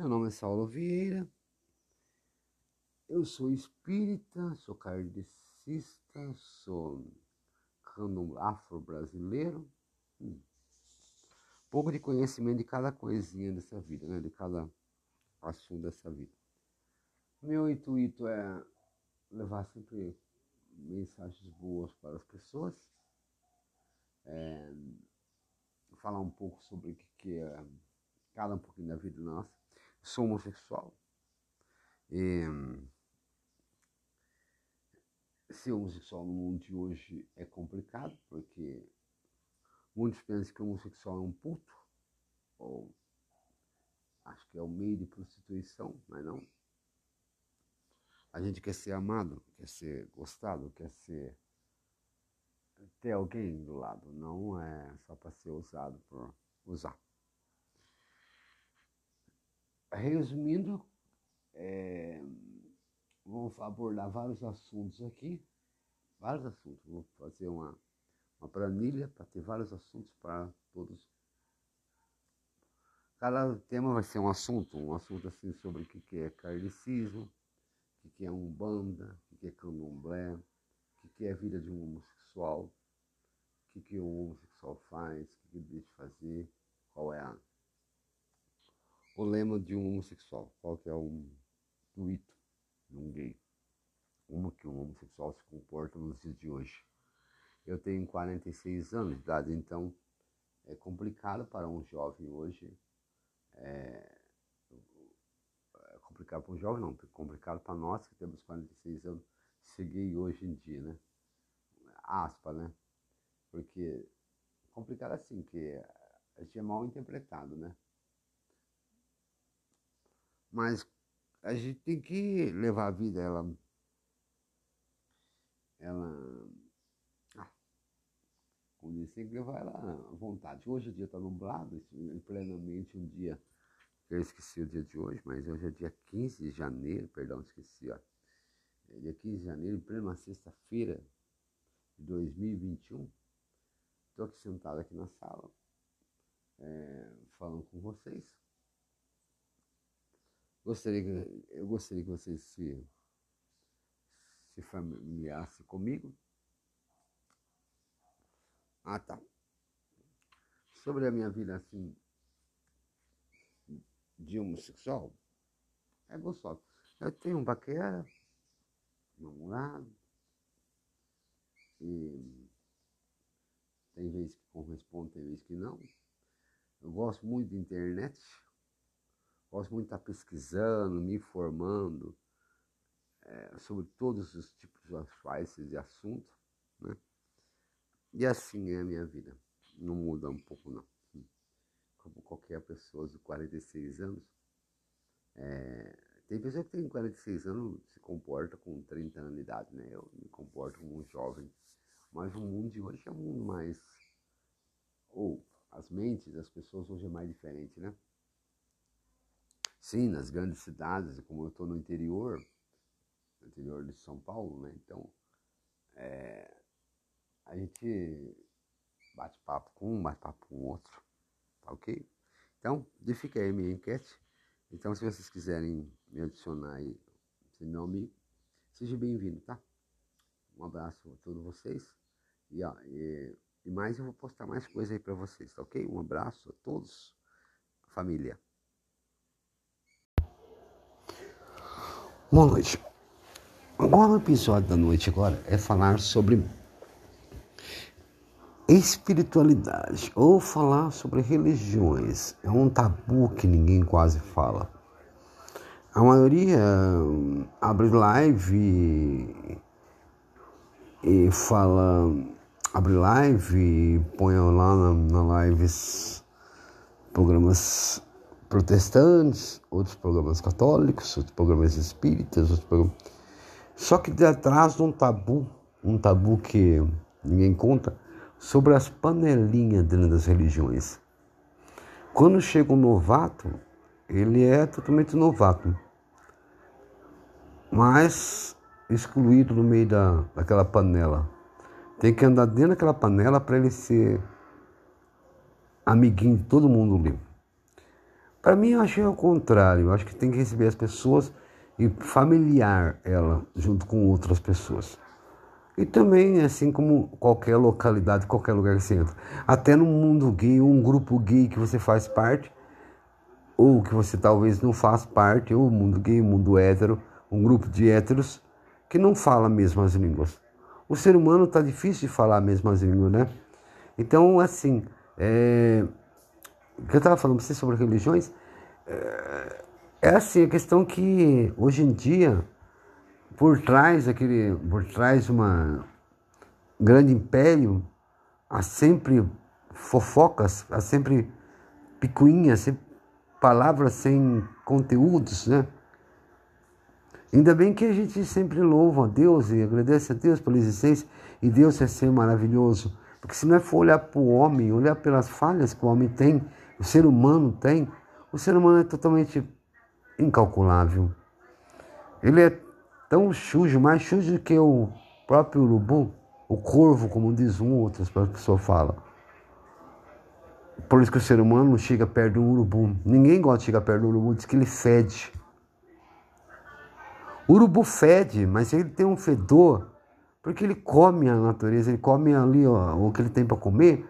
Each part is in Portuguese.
Meu nome é Saulo Vieira. Eu sou espírita, sou kardecista, sou afro-brasileiro. Hum. Pouco de conhecimento de cada coisinha dessa vida, né? de cada assunto dessa vida. Meu intuito é levar sempre mensagens boas para as pessoas, é, falar um pouco sobre o que é cada um pouquinho da vida nossa. Sou homossexual. E, ser homossexual no mundo de hoje é complicado, porque muitos pensam que homossexual é um puto, ou acho que é o meio de prostituição, mas não. A gente quer ser amado, quer ser gostado, quer ser ter alguém do lado, não é só para ser usado por usar. Resumindo, é, vamos abordar vários assuntos aqui, vários assuntos. Vou fazer uma, uma planilha para ter vários assuntos para todos. Cada tema vai ser um assunto, um assunto assim sobre o que é carnicismo, o que é umbanda, o que é candomblé, o que é a vida de um homossexual, o que, que um homossexual faz, o que ele deixa de fazer, qual é a, o lema de um homossexual, qual que é o intuito de um gay, como que um homossexual se comporta nos dias de hoje. Eu tenho 46 anos de idade, então é complicado para um jovem hoje. É, é complicado para um jovem, não, é complicado para nós que temos 46 anos ser gay hoje em dia, né? Aspa, né? Porque complicado assim, que a gente é mal interpretado, né? Mas a gente tem que levar a vida, ela. Ela. Ah, como disse, tem que levar ela à vontade. Hoje o dia está nublado, plenamente um dia. Eu esqueci o dia de hoje, mas hoje é dia 15 de janeiro, perdão, esqueci, ó. É dia 15 de janeiro, em plena sexta-feira de 2021. Estou aqui sentado aqui na sala, é, falando com vocês. Gostaria que, eu gostaria que vocês se, se familiassem comigo. Ah, tá. Sobre a minha vida assim de homossexual, é gostoso. Eu tenho um paquera, namorado, e tem vezes que corresponde, tem vezes que não. Eu gosto muito de internet. Gosto muito de estar pesquisando, me informando é, sobre todos os tipos de faces e assuntos. Né? E assim é a minha vida. Não muda um pouco, não. Como qualquer pessoa de 46 anos. É, tem pessoa que tem 46 anos se comporta com 30 anos de idade, né? Eu me comporto como um jovem mas o mundo de hoje é um mundo mais. Ou as mentes das pessoas hoje é mais diferente, né? Sim, nas grandes cidades, como eu estou no interior, no interior de São Paulo, né? Então, é, a gente bate papo com um, bate papo com o outro, tá ok? Então, fica aí minha enquete. Então, se vocês quiserem me adicionar aí, ser meu amigo, seja bem-vindo, tá? Um abraço a todos vocês. E, ó, e, e mais eu vou postar mais coisas aí para vocês, tá ok? Um abraço a todos, família. Boa noite. Agora o episódio da noite agora é falar sobre espiritualidade ou falar sobre religiões. É um tabu que ninguém quase fala. A maioria hum, abre live e, fala abre live põe lá na, na lives programas protestantes, outros programas católicos, outros programas espíritas, outros programas... Só que atrás de um tabu, um tabu que ninguém conta, sobre as panelinhas dentro das religiões. Quando chega um novato, ele é totalmente novato, mas excluído no meio da, daquela panela. Tem que andar dentro daquela panela para ele ser amiguinho de todo mundo ali. Para mim, eu achei o contrário. Eu acho que tem que receber as pessoas e familiar ela junto com outras pessoas. E também, assim como qualquer localidade, qualquer lugar que você entra. Até no mundo gay, um grupo gay que você faz parte, ou que você talvez não faz parte, ou mundo gay, mundo hétero, um grupo de héteros que não fala as línguas. O ser humano está difícil de falar as línguas, né? Então, assim, é... que eu estava falando para você sobre religiões, é... é assim, a questão que hoje em dia por trás aquele, por trás de uma grande império, há sempre fofocas, há sempre picuinhas, sempre palavras sem conteúdos, né? Ainda bem que a gente sempre louva a Deus e agradece a Deus pela existência e Deus é ser maravilhoso. Porque se não é for olhar para o homem, olhar pelas falhas que o homem tem, o ser humano tem, o ser humano é totalmente incalculável. Ele é tão sujo, mais sujo que o próprio urubu, o corvo, como diz um, outras pessoas falam. Por isso que o ser humano não chega perto do urubu. Ninguém gosta de chegar perto do urubu, diz que ele fede. O urubu fede, mas ele tem um fedor, porque ele come a natureza, ele come ali ó, o que ele tem para comer.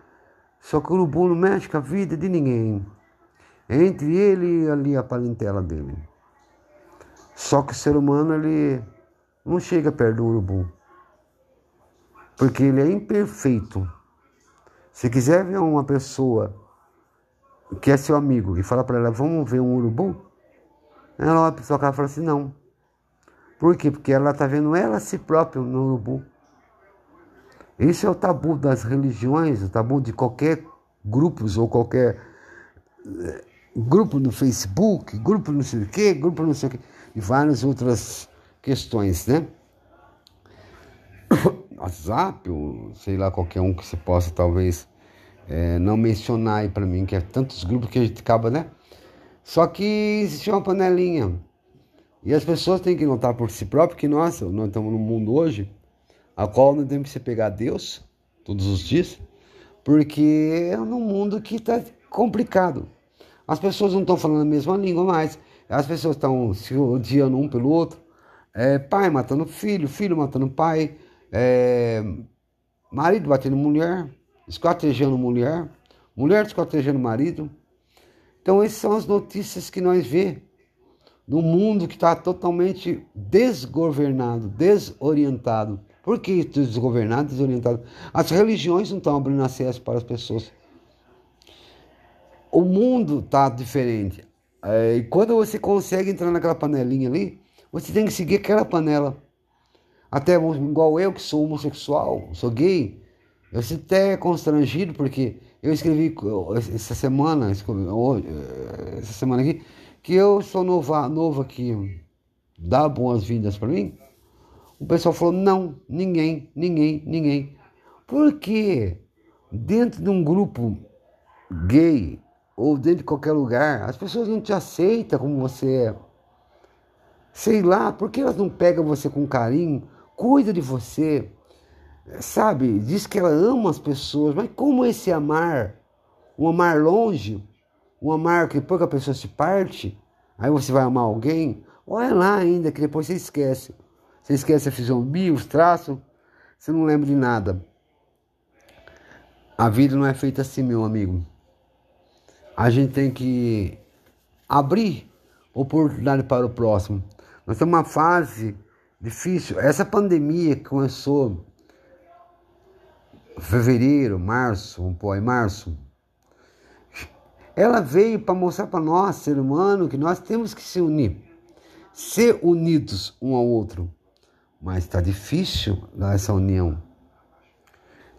Só que o urubu não mexe com a vida de ninguém. Entre ele e ali a parentela dele. Só que o ser humano ele não chega perto do urubu. Porque ele é imperfeito. Se quiser ver uma pessoa que é seu amigo e falar para ela, vamos ver um urubu, ela olha para cara e fala assim, não. Por quê? Porque ela está vendo ela si própria no urubu. Esse é o tabu das religiões, o tabu de qualquer grupos ou qualquer eh, grupo no Facebook, grupo não sei o quê, grupo não sei o quê e várias outras questões, né? WhatsApp, ou sei lá, qualquer um que você possa talvez é, não mencionar aí para mim, que é tantos grupos que a gente acaba, né? Só que existe uma panelinha. E as pessoas têm que notar por si próprias que, nossa, nós estamos num mundo hoje a qual não temos que se pegar a Deus todos os dias, porque é num mundo que está complicado. As pessoas não estão falando a mesma língua mais. As pessoas estão se odiando um pelo outro. É, pai matando filho, filho matando pai, é, marido batendo mulher, esquartejando mulher, mulher esquartejando marido. Então, essas são as notícias que nós vê no mundo que está totalmente desgovernado, desorientado. Por que desgovernado, desorientado? As religiões não estão abrindo acesso para as pessoas. O mundo está diferente. É, e quando você consegue entrar naquela panelinha ali, você tem que seguir aquela panela. Até igual eu que sou homossexual, sou gay, eu sinto até constrangido porque eu escrevi essa semana, essa semana aqui, que eu sou novo, novo aqui, dá boas-vindas para mim. O pessoal falou: não, ninguém, ninguém, ninguém. Porque dentro de um grupo gay, ou dentro de qualquer lugar, as pessoas não te aceitam como você é. Sei lá, por que elas não pegam você com carinho, cuida de você, sabe? Diz que ela ama as pessoas, mas como esse amar? Um amar longe, um amar que depois que a pessoa se parte, aí você vai amar alguém? Olha lá ainda, que depois você esquece. Você esquece a fisionomia, os traços, você não lembra de nada. A vida não é feita assim, meu amigo a gente tem que abrir oportunidade para o próximo. Nós temos uma fase difícil. Essa pandemia que começou fevereiro, março, um em março, ela veio para mostrar para nós, ser humano, que nós temos que se unir, ser unidos um ao outro. Mas está difícil essa união.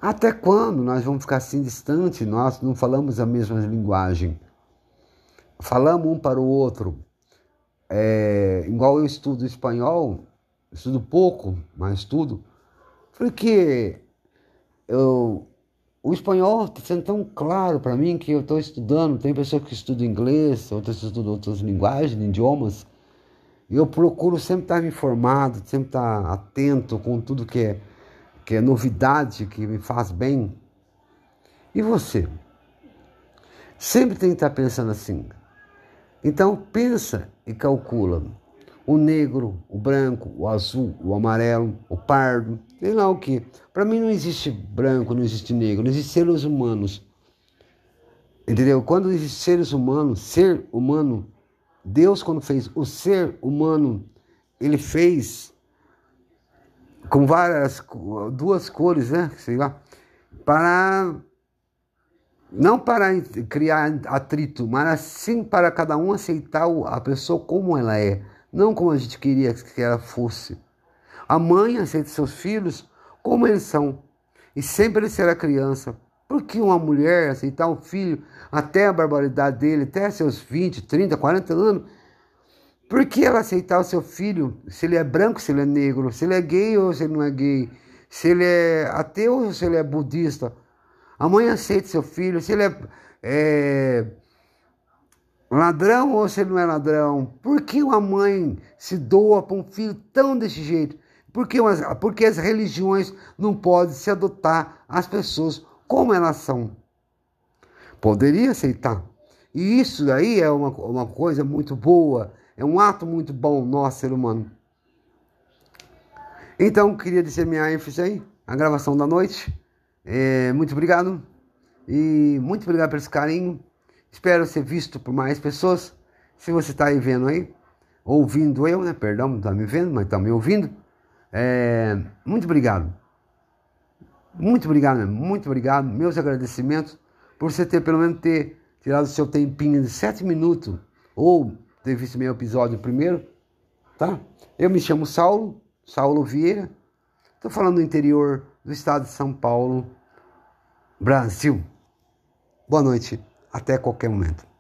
Até quando nós vamos ficar assim distantes? Nós não falamos a mesma linguagem. Falamos um para o outro. É, igual eu estudo espanhol, estudo pouco, mas estudo, porque eu, o espanhol está sendo tão claro para mim que eu estou estudando. Tem pessoas que estudam inglês, outras estudam outras linguagens, idiomas. Eu procuro sempre estar informado, sempre estar atento com tudo que é que é novidade, que me faz bem. E você? Sempre tem que estar pensando assim: Então pensa e calcula. O negro, o branco, o azul, o amarelo, o pardo, sei lá o que. Para mim não existe branco, não existe negro, não existe seres humanos. Entendeu? Quando existe seres humanos, ser humano, Deus quando fez o ser humano, ele fez com várias duas cores, né? Sei lá, para não para criar atrito, mas sim para cada um aceitar a pessoa como ela é, não como a gente queria que ela fosse. A mãe aceita seus filhos como eles são, e sempre ele será criança. Por que uma mulher aceitar um filho até a barbaridade dele, até seus 20, 30, 40 anos? Por que ela aceitar o seu filho, se ele é branco, se ele é negro, se ele é gay ou se ele não é gay, se ele é ateu ou se ele é budista? A mãe aceita seu filho, se ele é, é ladrão ou se ele não é ladrão. Por que uma mãe se doa para um filho tão desse jeito? Por que, porque as religiões não podem se adotar as pessoas como elas são? Poderia aceitar. E isso daí é uma, uma coisa muito boa, é um ato muito bom, nosso ser humano. Então, queria dizer minha ênfase aí, a gravação da noite. É, muito obrigado. E muito obrigado por esse carinho. Espero ser visto por mais pessoas. Se você está aí vendo aí, ouvindo eu, né? Perdão, não está me vendo, mas está me ouvindo. É, muito obrigado. Muito obrigado, muito obrigado. Meus agradecimentos por você ter pelo menos ter tirado o seu tempinho de sete minutos ou ter visto meu episódio primeiro, tá? Eu me chamo Saulo, Saulo Vieira. Estou falando do interior do estado de São Paulo, Brasil. Boa noite, até qualquer momento.